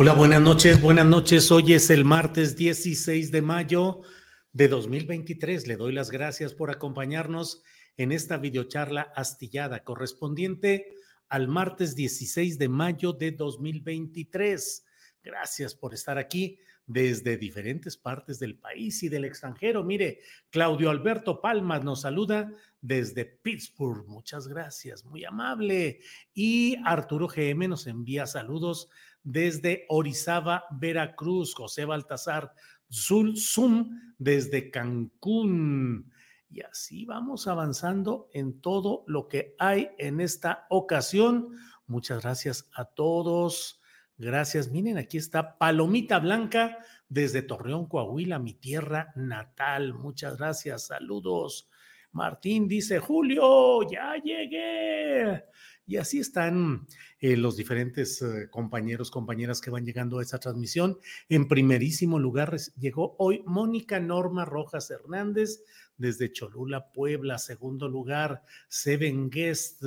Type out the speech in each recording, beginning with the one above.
Hola, buenas noches, buenas noches. Hoy es el martes 16 de mayo de 2023. Le doy las gracias por acompañarnos en esta videocharla astillada correspondiente al martes 16 de mayo de 2023. Gracias por estar aquí desde diferentes partes del país y del extranjero. Mire, Claudio Alberto Palmas nos saluda desde Pittsburgh. Muchas gracias, muy amable. Y Arturo GM nos envía saludos desde Orizaba, Veracruz. José Baltasar Zul Zum desde Cancún. Y así vamos avanzando en todo lo que hay en esta ocasión. Muchas gracias a todos. Gracias. Miren, aquí está Palomita Blanca desde Torreón, Coahuila, mi tierra natal. Muchas gracias. Saludos. Martín dice, Julio, ya llegué. Y así están eh, los diferentes eh, compañeros, compañeras que van llegando a esta transmisión. En primerísimo lugar llegó hoy Mónica Norma Rojas Hernández desde Cholula, Puebla. Segundo lugar, Seven Guest.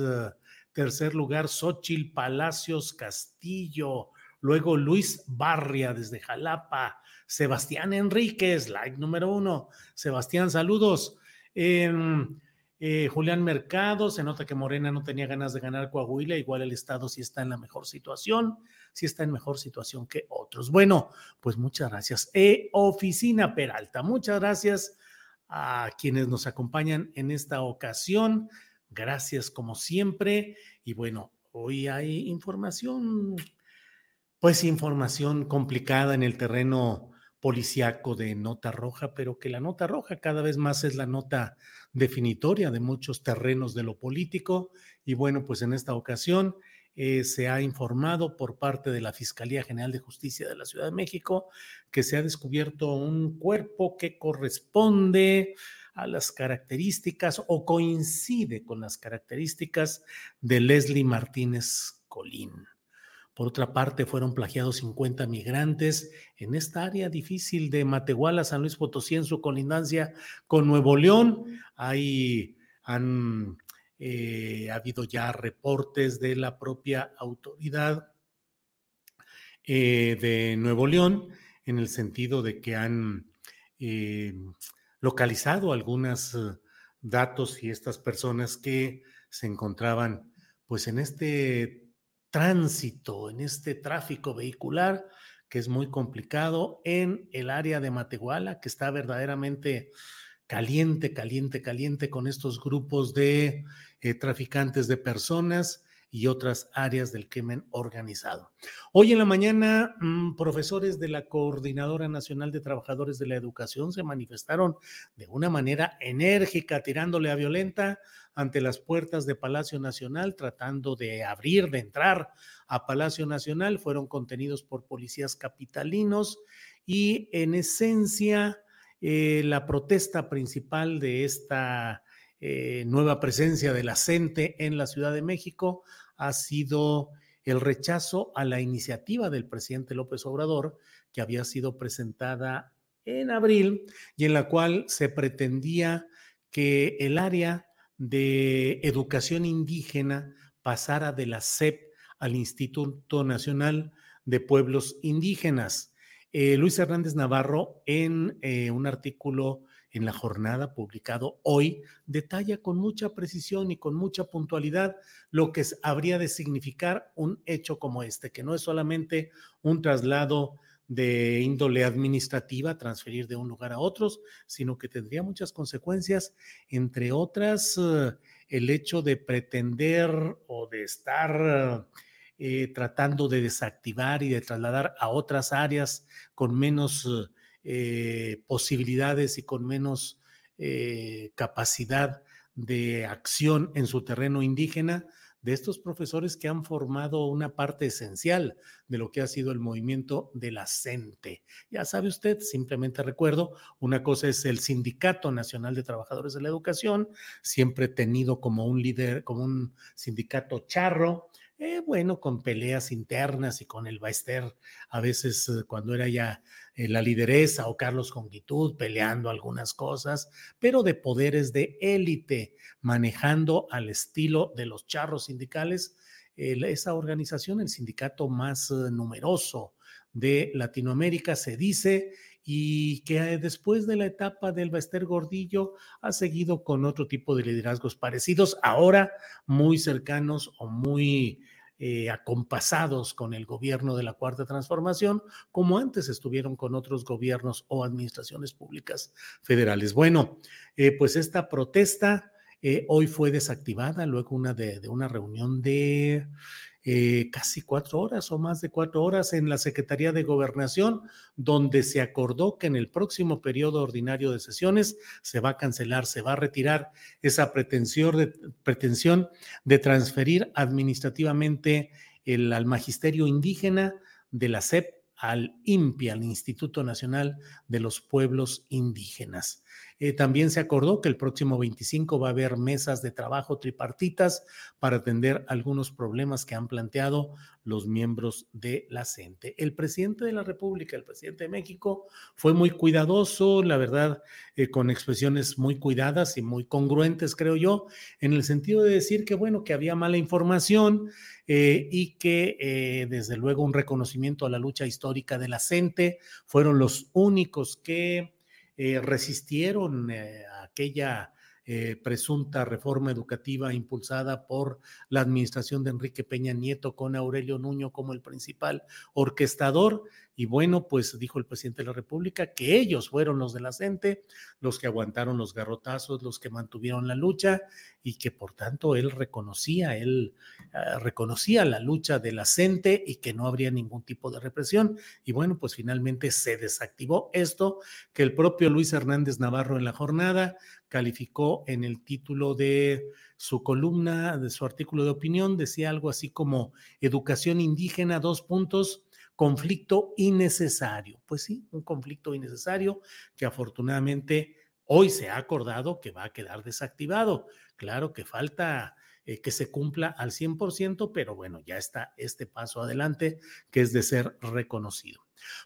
tercer lugar, Xochil Palacios Castillo. Luego Luis Barria desde Jalapa. Sebastián Enríquez, like número uno. Sebastián, saludos. Em, eh, Julián Mercado, se nota que Morena no tenía ganas de ganar Coahuila, igual el Estado sí está en la mejor situación, sí está en mejor situación que otros. Bueno, pues muchas gracias. E Oficina Peralta, muchas gracias a quienes nos acompañan en esta ocasión. Gracias como siempre. Y bueno, hoy hay información, pues información complicada en el terreno policiaco de nota roja, pero que la nota roja cada vez más es la nota definitoria de muchos terrenos de lo político. Y bueno, pues en esta ocasión eh, se ha informado por parte de la Fiscalía General de Justicia de la Ciudad de México que se ha descubierto un cuerpo que corresponde a las características o coincide con las características de Leslie Martínez Colín. Por otra parte, fueron plagiados 50 migrantes en esta área difícil de Matehuala, San Luis Potosí, en su colindancia con Nuevo León. Ahí han eh, habido ya reportes de la propia autoridad eh, de Nuevo León en el sentido de que han eh, localizado algunos datos y estas personas que se encontraban pues en este tránsito, en este tráfico vehicular que es muy complicado en el área de Matehuala, que está verdaderamente caliente, caliente, caliente con estos grupos de eh, traficantes de personas y otras áreas del crimen organizado. Hoy en la mañana, mm, profesores de la Coordinadora Nacional de Trabajadores de la Educación se manifestaron de una manera enérgica, tirándole a violenta ante las puertas de Palacio Nacional, tratando de abrir, de entrar a Palacio Nacional. Fueron contenidos por policías capitalinos y en esencia eh, la protesta principal de esta eh, nueva presencia de la CENTE en la Ciudad de México ha sido el rechazo a la iniciativa del presidente López Obrador que había sido presentada en abril y en la cual se pretendía que el área de educación indígena pasara de la SEP al Instituto Nacional de Pueblos Indígenas. Eh, Luis Hernández Navarro, en eh, un artículo en la jornada publicado hoy, detalla con mucha precisión y con mucha puntualidad lo que habría de significar un hecho como este, que no es solamente un traslado de índole administrativa, transferir de un lugar a otros, sino que tendría muchas consecuencias, entre otras, eh, el hecho de pretender o de estar eh, tratando de desactivar y de trasladar a otras áreas con menos eh, posibilidades y con menos capacidad de acción en su terreno indígena, de estos profesores que han formado una parte esencial de lo que ha sido el movimiento de la CENTE. Ya sabe usted, simplemente recuerdo, una cosa es el Sindicato Nacional de Trabajadores de la Educación, siempre tenido como un líder, como un sindicato charro, eh, bueno, con peleas internas y con el Baester, a veces eh, cuando era ya eh, la lideresa o Carlos Conquitud peleando algunas cosas, pero de poderes de élite, manejando al estilo de los charros sindicales, esa organización, el sindicato más numeroso de Latinoamérica, se dice, y que después de la etapa del Baester Gordillo ha seguido con otro tipo de liderazgos parecidos, ahora muy cercanos o muy eh, acompasados con el gobierno de la Cuarta Transformación, como antes estuvieron con otros gobiernos o administraciones públicas federales. Bueno, eh, pues esta protesta eh, hoy fue desactivada luego una de una reunión de eh, casi cuatro horas o más de cuatro horas en la Secretaría de Gobernación, donde se acordó que en el próximo periodo ordinario de sesiones se va a cancelar, se va a retirar esa pretensión de, pretensión de transferir administrativamente el, al magisterio indígena de la SEP al INPI, al Instituto Nacional de los Pueblos Indígenas. Eh, también se acordó que el próximo 25 va a haber mesas de trabajo tripartitas para atender algunos problemas que han planteado los miembros de la CENTE. El presidente de la República, el presidente de México, fue muy cuidadoso, la verdad, eh, con expresiones muy cuidadas y muy congruentes, creo yo, en el sentido de decir que, bueno, que había mala información eh, y que, desde luego, un reconocimiento a la lucha histórica de la CENTE fueron los únicos que eh, resistieron eh, aquella eh, presunta reforma educativa impulsada por la administración de Enrique Peña Nieto con Aurelio Nuño como el principal orquestador. Y bueno, pues dijo el presidente de la República que ellos fueron los de la CENTE, los que aguantaron los garrotazos, los que mantuvieron la lucha y que por tanto él reconocía, él uh, reconocía la lucha de la CENTE y que no habría ningún tipo de represión. Y bueno, pues finalmente se desactivó esto que el propio Luis Hernández Navarro en la jornada calificó en el título de su columna, de su artículo de opinión, decía algo así como educación indígena, dos puntos, conflicto innecesario. Pues sí, un conflicto innecesario que afortunadamente hoy se ha acordado que va a quedar desactivado. Claro que falta eh, que se cumpla al 100%, pero bueno, ya está este paso adelante que es de ser reconocido.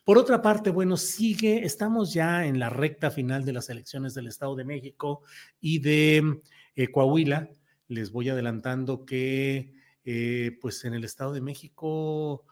Por otra parte, bueno, sigue, estamos ya en la recta final de las elecciones del Estado de México y de eh, Coahuila. Les voy adelantando que, eh, pues en el Estado de México,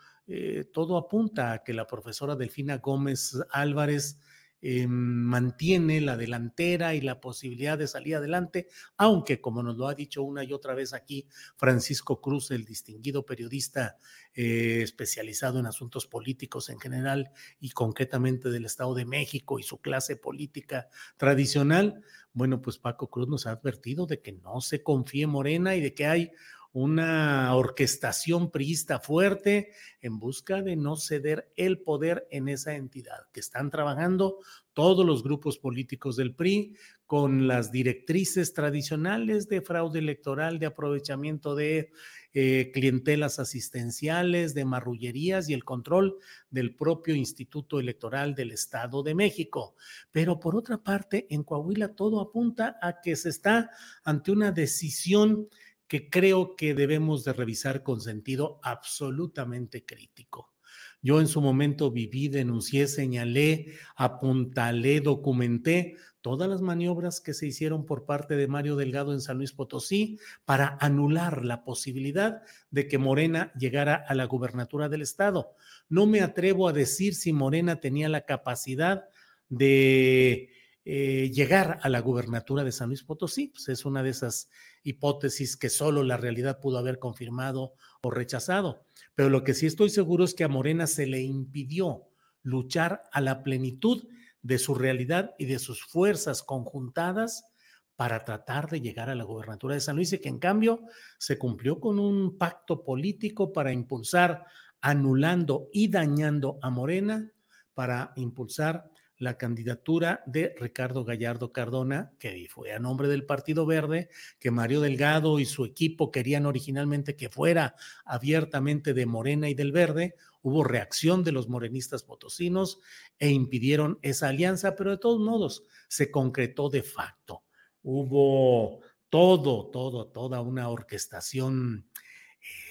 todo apunta a que la profesora Delfina Gómez Álvarez eh, mantiene la delantera y la posibilidad de salir adelante, aunque como nos lo ha dicho una y otra vez aquí Francisco Cruz, el distinguido periodista eh, especializado en asuntos políticos en general y concretamente del Estado de México y su clase política tradicional, bueno, pues Paco Cruz nos ha advertido de que no se confíe Morena y de que hay una orquestación priista fuerte en busca de no ceder el poder en esa entidad, que están trabajando todos los grupos políticos del PRI con las directrices tradicionales de fraude electoral, de aprovechamiento de eh, clientelas asistenciales, de marrullerías y el control del propio Instituto Electoral del Estado de México. Pero por otra parte, en Coahuila todo apunta a que se está ante una decisión que creo que debemos de revisar con sentido absolutamente crítico. Yo en su momento viví, denuncié, señalé, apuntalé, documenté todas las maniobras que se hicieron por parte de Mario Delgado en San Luis Potosí para anular la posibilidad de que Morena llegara a la gubernatura del estado. No me atrevo a decir si Morena tenía la capacidad de eh, llegar a la gubernatura de San Luis Potosí. Pues es una de esas hipótesis que solo la realidad pudo haber confirmado o rechazado. Pero lo que sí estoy seguro es que a Morena se le impidió luchar a la plenitud de su realidad y de sus fuerzas conjuntadas para tratar de llegar a la gobernatura de San Luis y que en cambio se cumplió con un pacto político para impulsar, anulando y dañando a Morena, para impulsar la candidatura de Ricardo Gallardo Cardona, que fue a nombre del Partido Verde, que Mario Delgado y su equipo querían originalmente que fuera abiertamente de Morena y del Verde. Hubo reacción de los morenistas potosinos e impidieron esa alianza, pero de todos modos se concretó de facto. Hubo todo, todo, toda una orquestación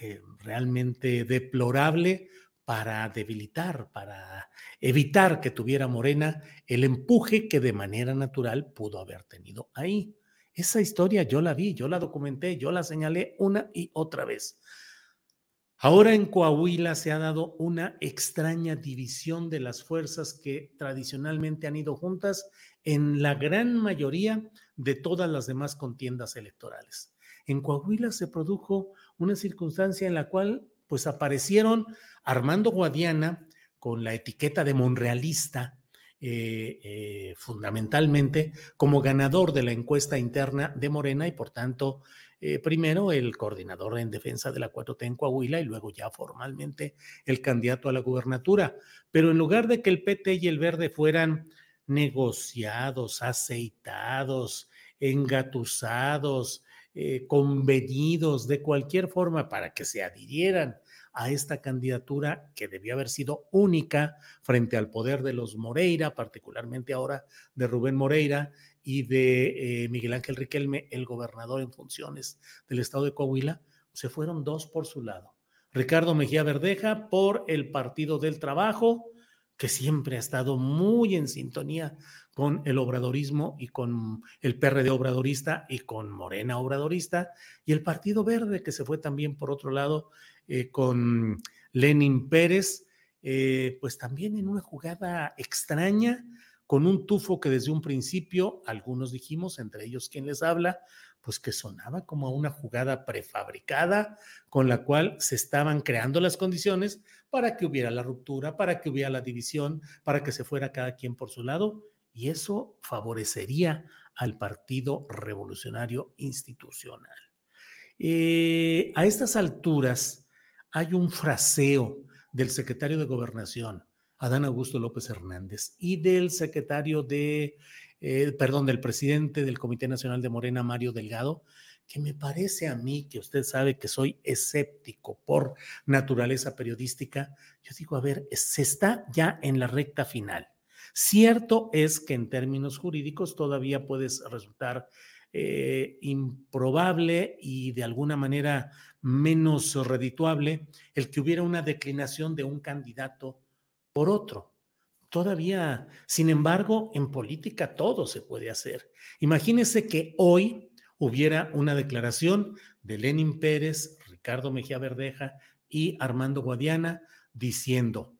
eh, realmente deplorable para debilitar, para evitar que tuviera Morena el empuje que de manera natural pudo haber tenido ahí. Esa historia yo la vi, yo la documenté, yo la señalé una y otra vez. Ahora en Coahuila se ha dado una extraña división de las fuerzas que tradicionalmente han ido juntas en la gran mayoría de todas las demás contiendas electorales. En Coahuila se produjo una circunstancia en la cual pues aparecieron Armando Guadiana con la etiqueta de monrealista, eh, eh, fundamentalmente como ganador de la encuesta interna de Morena y por tanto, eh, primero el coordinador en defensa de la 4T en Coahuila y luego ya formalmente el candidato a la gubernatura. Pero en lugar de que el PT y el Verde fueran negociados, aceitados, engatusados, convenidos de cualquier forma para que se adhirieran a esta candidatura que debió haber sido única frente al poder de los Moreira, particularmente ahora de Rubén Moreira y de eh, Miguel Ángel Riquelme, el gobernador en funciones del estado de Coahuila, se fueron dos por su lado. Ricardo Mejía Verdeja por el Partido del Trabajo, que siempre ha estado muy en sintonía con el obradorismo y con el PRD obradorista y con Morena obradorista, y el Partido Verde, que se fue también por otro lado eh, con Lenin Pérez, eh, pues también en una jugada extraña, con un tufo que desde un principio, algunos dijimos, entre ellos quien les habla, pues que sonaba como una jugada prefabricada con la cual se estaban creando las condiciones para que hubiera la ruptura, para que hubiera la división, para que se fuera cada quien por su lado, y eso favorecería al Partido Revolucionario Institucional. Eh, a estas alturas, hay un fraseo del secretario de Gobernación, Adán Augusto López Hernández, y del secretario de, eh, perdón, del presidente del Comité Nacional de Morena, Mario Delgado, que me parece a mí, que usted sabe que soy escéptico por naturaleza periodística, yo digo, a ver, se está ya en la recta final. Cierto es que en términos jurídicos todavía puede resultar eh, improbable y de alguna manera menos redituable el que hubiera una declinación de un candidato por otro. Todavía, sin embargo, en política todo se puede hacer. Imagínese que hoy hubiera una declaración de Lenin Pérez, Ricardo Mejía Verdeja y Armando Guadiana diciendo,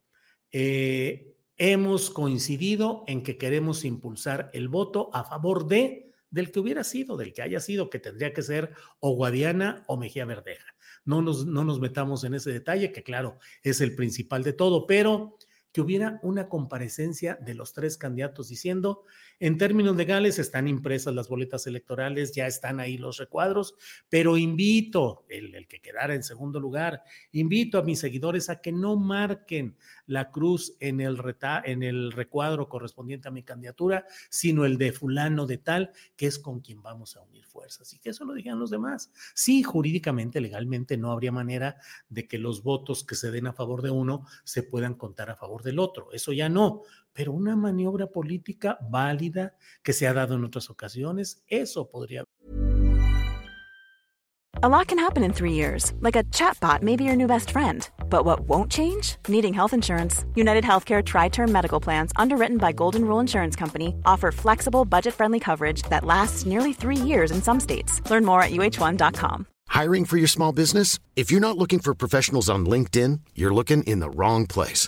eh, hemos coincidido en que queremos impulsar el voto a favor de del que hubiera sido, del que haya sido, que tendría que ser o Guadiana o Mejía Verdeja. No nos, no nos metamos en ese detalle, que claro, es el principal de todo, pero que hubiera una comparecencia de los tres candidatos diciendo, en términos legales están impresas las boletas electorales, ya están ahí los recuadros, pero invito, el, que quedara en segundo lugar, invito a mis seguidores a que no marquen la cruz en el, en el recuadro correspondiente a mi candidatura, sino el de fulano de tal, que es con quien vamos a unir fuerzas. Y que eso lo digan los demás. Sí, jurídicamente, legalmente, no habría manera de que los votos que se den a favor de uno se puedan contar a favor del otro. Eso ya no. Pero una maniobra política válida que se ha dado en otras ocasiones, eso podría. A lot can happen in three years, like a chatbot may be your new best friend. But what won't change? Needing health insurance. United Healthcare Tri Term Medical Plans, underwritten by Golden Rule Insurance Company, offer flexible, budget friendly coverage that lasts nearly three years in some states. Learn more at uh1.com. Hiring for your small business? If you're not looking for professionals on LinkedIn, you're looking in the wrong place.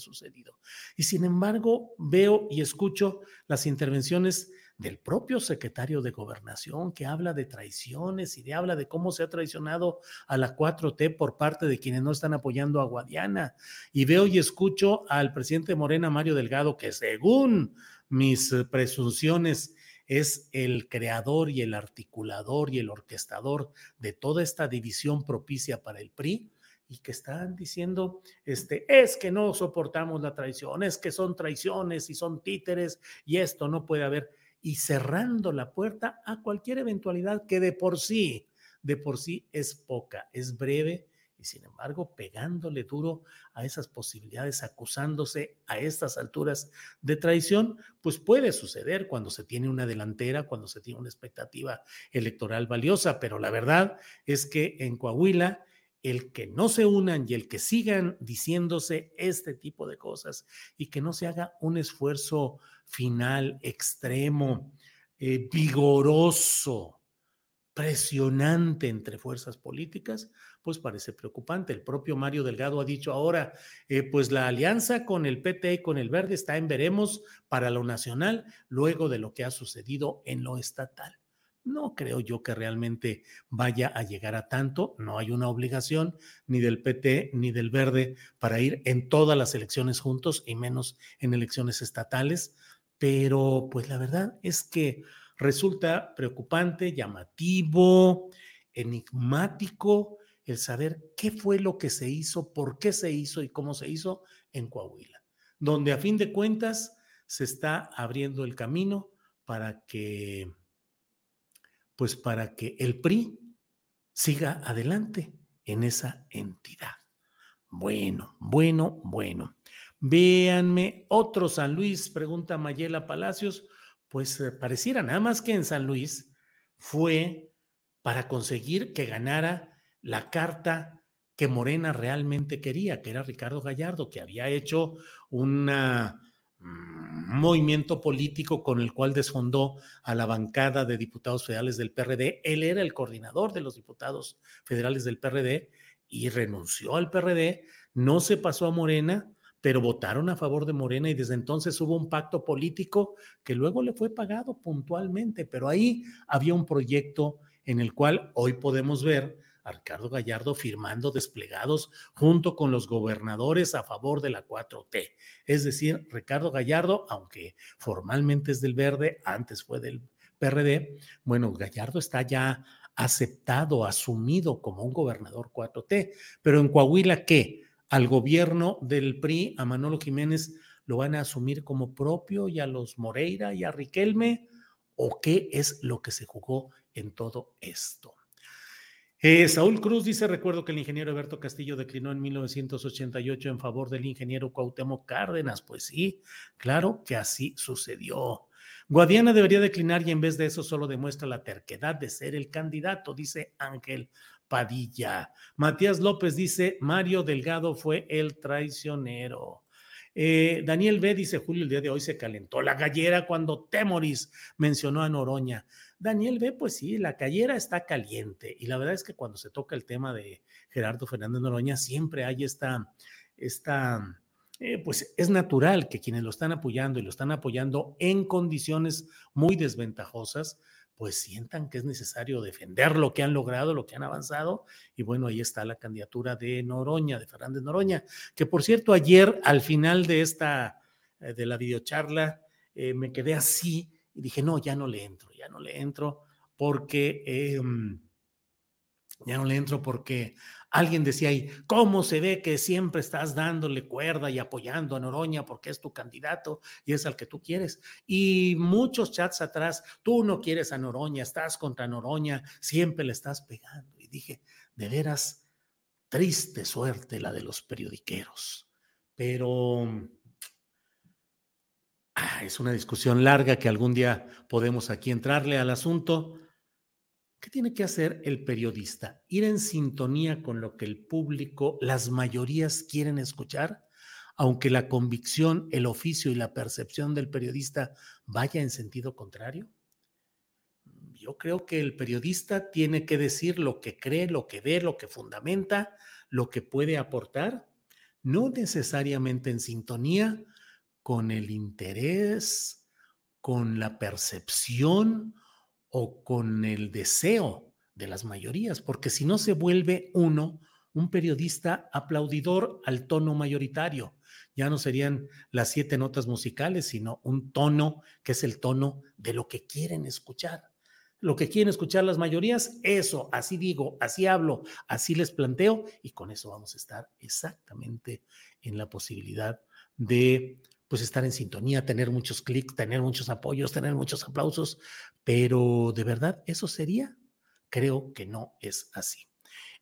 Sucedido. Y sin embargo, veo y escucho las intervenciones del propio secretario de Gobernación, que habla de traiciones y de habla de cómo se ha traicionado a la 4T por parte de quienes no están apoyando a Guadiana. Y veo y escucho al presidente Morena, Mario Delgado, que según mis eh, presunciones es el creador y el articulador y el orquestador de toda esta división propicia para el PRI y que están diciendo, este, es que no soportamos la traición, es que son traiciones y son títeres y esto no puede haber y cerrando la puerta a cualquier eventualidad que de por sí, de por sí es poca, es breve y sin embargo pegándole duro a esas posibilidades, acusándose a estas alturas de traición, pues puede suceder cuando se tiene una delantera, cuando se tiene una expectativa electoral valiosa, pero la verdad es que en Coahuila el que no se unan y el que sigan diciéndose este tipo de cosas y que no se haga un esfuerzo final extremo, eh, vigoroso, presionante entre fuerzas políticas, pues parece preocupante. El propio Mario Delgado ha dicho ahora, eh, pues la alianza con el PT y con el Verde está en veremos para lo nacional luego de lo que ha sucedido en lo estatal. No creo yo que realmente vaya a llegar a tanto. No hay una obligación ni del PT ni del Verde para ir en todas las elecciones juntos y menos en elecciones estatales. Pero pues la verdad es que resulta preocupante, llamativo, enigmático el saber qué fue lo que se hizo, por qué se hizo y cómo se hizo en Coahuila, donde a fin de cuentas se está abriendo el camino para que pues para que el PRI siga adelante en esa entidad. Bueno, bueno, bueno. Véanme, otro San Luis, pregunta Mayela Palacios, pues eh, pareciera nada más que en San Luis fue para conseguir que ganara la carta que Morena realmente quería, que era Ricardo Gallardo, que había hecho una movimiento político con el cual desfondó a la bancada de diputados federales del PRD. Él era el coordinador de los diputados federales del PRD y renunció al PRD, no se pasó a Morena, pero votaron a favor de Morena y desde entonces hubo un pacto político que luego le fue pagado puntualmente, pero ahí había un proyecto en el cual hoy podemos ver a Ricardo Gallardo firmando desplegados junto con los gobernadores a favor de la 4T. Es decir, Ricardo Gallardo, aunque formalmente es del verde, antes fue del PRD, bueno, Gallardo está ya aceptado, asumido como un gobernador 4T, pero en Coahuila, ¿qué? Al gobierno del PRI, a Manolo Jiménez, lo van a asumir como propio y a los Moreira y a Riquelme, o qué es lo que se jugó en todo esto. Eh, Saúl Cruz dice, recuerdo que el ingeniero Alberto Castillo declinó en 1988 en favor del ingeniero Cuauhtémoc Cárdenas. Pues sí, claro que así sucedió. Guadiana debería declinar y en vez de eso solo demuestra la terquedad de ser el candidato, dice Ángel Padilla. Matías López dice, Mario Delgado fue el traicionero. Eh, Daniel B. dice, Julio, el día de hoy se calentó la gallera cuando Temoris mencionó a Noroña. Daniel B, pues sí, la callera está caliente y la verdad es que cuando se toca el tema de Gerardo Fernández Noroña siempre hay esta, esta eh, pues es natural que quienes lo están apoyando y lo están apoyando en condiciones muy desventajosas, pues sientan que es necesario defender lo que han logrado, lo que han avanzado. Y bueno, ahí está la candidatura de Noroña, de Fernández Noroña, que por cierto, ayer al final de esta, eh, de la videocharla, eh, me quedé así y dije, no, ya no le entro, ya no le entro porque, em, ya no le entro porque Alguien decía ahí, ¿cómo se ve que siempre estás dándole cuerda y apoyando a Noroña porque es tu candidato y es al que tú quieres? Y muchos chats atrás, tú no quieres a Noroña, estás contra Noroña, siempre le estás pegando. Y dije, de veras, triste suerte la de los periodiqueros. Pero es una discusión larga que algún día podemos aquí entrarle al asunto. ¿Qué tiene que hacer el periodista? ¿Ir en sintonía con lo que el público, las mayorías quieren escuchar? Aunque la convicción, el oficio y la percepción del periodista vaya en sentido contrario. Yo creo que el periodista tiene que decir lo que cree, lo que ve, lo que fundamenta, lo que puede aportar, no necesariamente en sintonía con el interés, con la percepción o con el deseo de las mayorías, porque si no se vuelve uno un periodista aplaudidor al tono mayoritario. Ya no serían las siete notas musicales, sino un tono que es el tono de lo que quieren escuchar. Lo que quieren escuchar las mayorías, eso, así digo, así hablo, así les planteo, y con eso vamos a estar exactamente en la posibilidad de pues estar en sintonía, tener muchos clics, tener muchos apoyos, tener muchos aplausos, pero de verdad, ¿eso sería? Creo que no es así.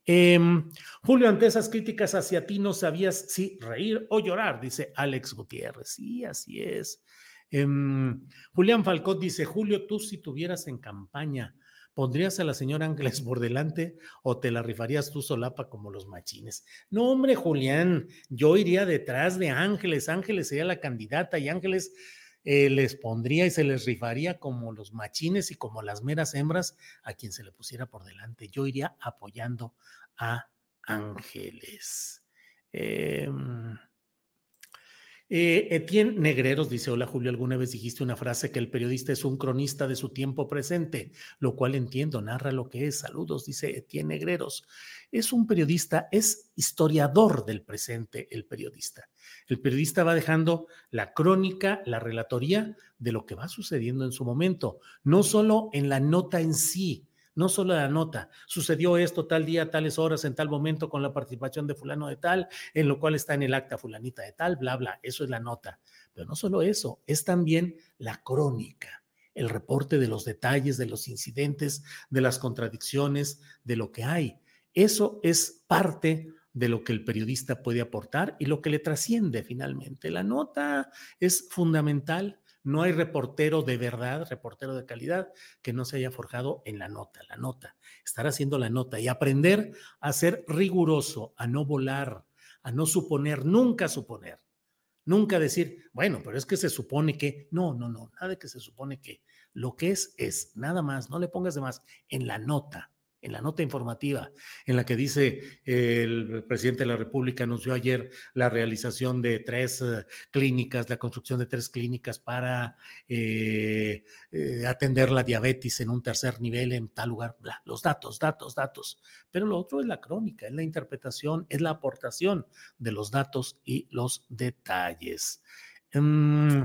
Em, Julio, ante esas críticas hacia ti, ¿no sabías si reír o llorar? Dice Alex Gutiérrez. Sí, así es. Em, Julián Falcón dice, Julio, tú si tuvieras en campaña ¿Pondrías a la señora Ángeles por delante o te la rifarías tú solapa como los machines? No, hombre, Julián, yo iría detrás de Ángeles. Ángeles sería la candidata y Ángeles eh, les pondría y se les rifaría como los machines y como las meras hembras a quien se le pusiera por delante. Yo iría apoyando a Ángeles. Eh, eh, Etienne Negreros dice, hola Julio, alguna vez dijiste una frase que el periodista es un cronista de su tiempo presente, lo cual entiendo, narra lo que es. Saludos, dice Etienne Negreros. Es un periodista, es historiador del presente el periodista. El periodista va dejando la crónica, la relatoría de lo que va sucediendo en su momento, no solo en la nota en sí, no solo la nota, sucedió esto tal día, tales horas, en tal momento con la participación de fulano de tal, en lo cual está en el acta fulanita de tal, bla, bla, eso es la nota. Pero no solo eso, es también la crónica, el reporte de los detalles, de los incidentes, de las contradicciones, de lo que hay. Eso es parte de lo que el periodista puede aportar y lo que le trasciende finalmente. La nota es fundamental, no hay reportero de verdad, reportero de calidad, que no se haya forjado en la nota, la nota, estar haciendo la nota y aprender a ser riguroso, a no volar, a no suponer, nunca suponer. Nunca decir, bueno, pero es que se supone que, no, no, no, nada de que se supone que. Lo que es, es, nada más, no le pongas de más en la nota en la nota informativa en la que dice el presidente de la República anunció ayer la realización de tres eh, clínicas, la construcción de tres clínicas para eh, eh, atender la diabetes en un tercer nivel en tal lugar, los datos, datos, datos. Pero lo otro es la crónica, es la interpretación, es la aportación de los datos y los detalles. Mm,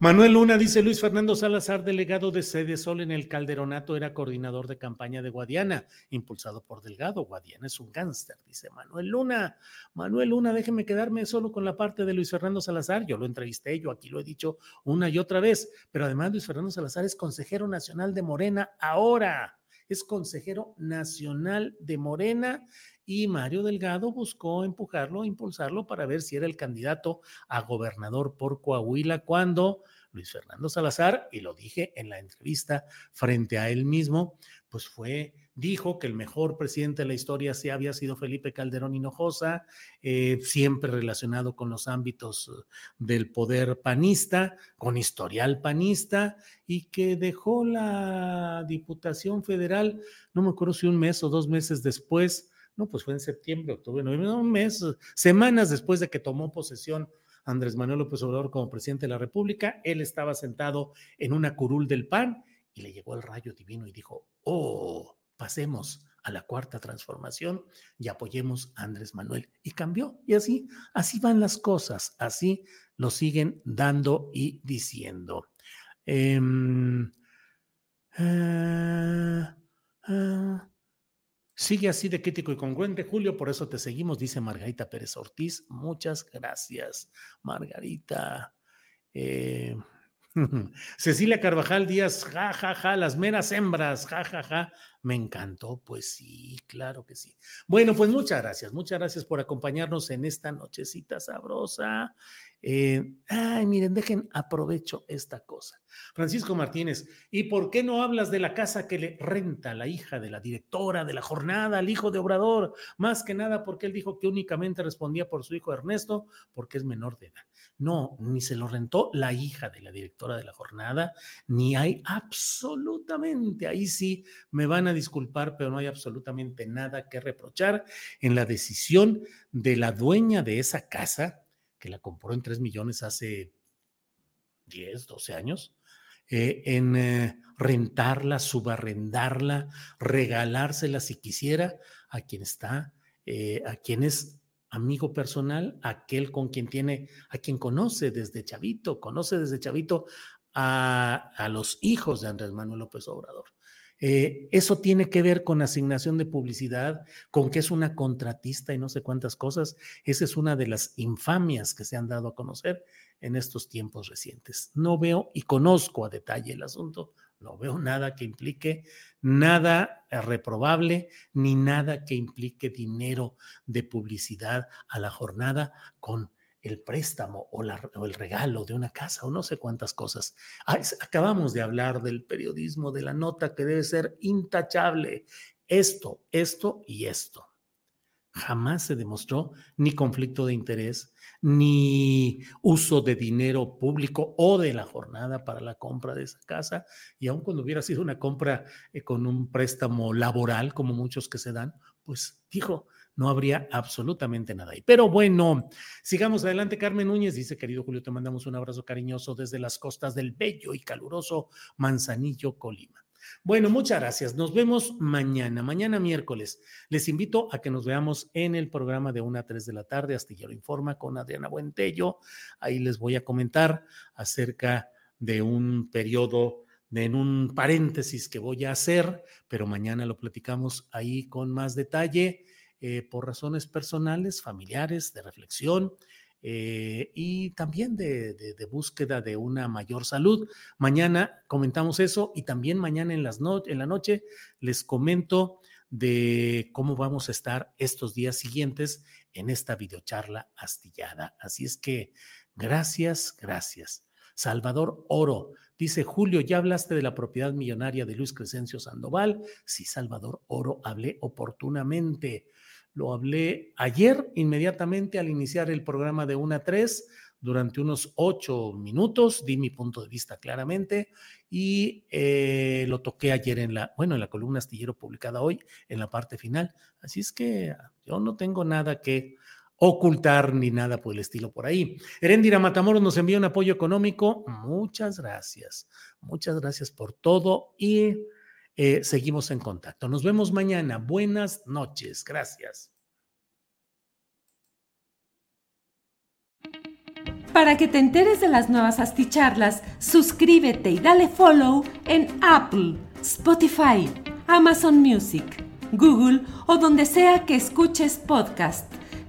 Manuel Luna dice Luis Fernando Salazar, delegado de Sede Sol en el Calderonato, era coordinador de campaña de Guadiana, impulsado por Delgado. Guadiana es un gánster, dice Manuel Luna. Manuel Luna, déjeme quedarme solo con la parte de Luis Fernando Salazar. Yo lo entrevisté, yo aquí lo he dicho una y otra vez, pero además Luis Fernando Salazar es consejero nacional de Morena ahora. Es consejero nacional de Morena y Mario Delgado buscó empujarlo, impulsarlo para ver si era el candidato a gobernador por Coahuila cuando Luis Fernando Salazar, y lo dije en la entrevista frente a él mismo, pues fue, dijo que el mejor presidente de la historia sí había sido Felipe Calderón Hinojosa, eh, siempre relacionado con los ámbitos del poder panista, con historial panista, y que dejó la Diputación Federal, no me acuerdo si un mes o dos meses después, no, pues fue en septiembre, octubre, noviembre, un mes, semanas después de que tomó posesión Andrés Manuel López Obrador como presidente de la República. Él estaba sentado en una curul del PAN y le llegó el rayo divino y dijo, oh, pasemos a la cuarta transformación y apoyemos a Andrés Manuel. Y cambió. Y así, así van las cosas, así lo siguen dando y diciendo. Em, ah, ah, Sigue así de crítico y congruente, Julio, por eso te seguimos, dice Margarita Pérez Ortiz. Muchas gracias, Margarita. Eh, Cecilia Carvajal Díaz, ja, ja, ja, las meras hembras, ja, ja, ja. Me encantó, pues sí, claro que sí. Bueno, pues muchas gracias, muchas gracias por acompañarnos en esta nochecita sabrosa. Eh, ay, miren, dejen, aprovecho esta cosa. Francisco Martínez, ¿y por qué no hablas de la casa que le renta la hija de la directora de la jornada, al hijo de Obrador? Más que nada porque él dijo que únicamente respondía por su hijo Ernesto, porque es menor de edad. No, ni se lo rentó la hija de la directora de la jornada, ni hay absolutamente, ahí sí me van a disculpar, pero no hay absolutamente nada que reprochar en la decisión de la dueña de esa casa, que la compró en 3 millones hace 10, 12 años, eh, en eh, rentarla, subarrendarla, regalársela si quisiera a quien está, eh, a quien es amigo personal, aquel con quien tiene, a quien conoce desde chavito, conoce desde chavito a, a los hijos de Andrés Manuel López Obrador. Eh, eso tiene que ver con asignación de publicidad, con que es una contratista y no sé cuántas cosas. Esa es una de las infamias que se han dado a conocer en estos tiempos recientes. No veo y conozco a detalle el asunto, no veo nada que implique nada reprobable ni nada que implique dinero de publicidad a la jornada con el préstamo o, el regalo de una casa o no sé cuántas cosas. acabamos de hablar del periodismo, de la nota que debe ser intachable. Esto, esto y esto. Jamás se demostró ni conflicto de interés, ni uso de dinero público o de la jornada para la compra de esa casa. Y aun cuando hubiera sido una compra eh, con un préstamo laboral, como muchos que se dan, pues dijo, no habría absolutamente nada ahí. Pero bueno, sigamos adelante. Carmen Núñez dice, querido Julio, te mandamos un abrazo cariñoso desde las costas del bello y caluroso Manzanillo, Colima. Bueno, muchas gracias. Nos vemos mañana, mañana miércoles. Les invito a que nos veamos en el programa de 1 a 3 de la tarde, Astillero Informa con Adriana Buentello. Ahí les voy a comentar acerca de un periodo, en un paréntesis que voy a hacer, pero mañana lo platicamos ahí con más detalle. Eh, por razones personales, familiares, de reflexión eh, y también de, búsqueda de una mayor salud. Mañana comentamos eso y también mañana en, las en la noche les comento de cómo vamos a estar estos días siguientes en esta videocharla astillada. Así es que gracias, gracias. Salvador Oro. Dice Julio, ¿ya hablaste de la propiedad millonaria de Luis Crescencio Sandoval? Sí, Salvador Oro, hablé oportunamente. Lo hablé ayer inmediatamente al iniciar el programa de 1 a 3 durante unos ocho minutos, di mi punto de vista claramente y eh, lo toqué ayer en la, bueno, en la columna astillero publicada hoy, en la parte final. Así es que yo no tengo nada que ocultar ni nada por el estilo por ahí. Erendira Matamoros nos envía un apoyo económico. Muchas gracias. Muchas gracias por todo y eh, seguimos en contacto. Nos vemos mañana. Buenas noches. Gracias. Para que te enteres de las nuevas asticharlas, suscríbete y dale follow en Apple, Spotify, Amazon Music, Google o donde sea que escuches podcast.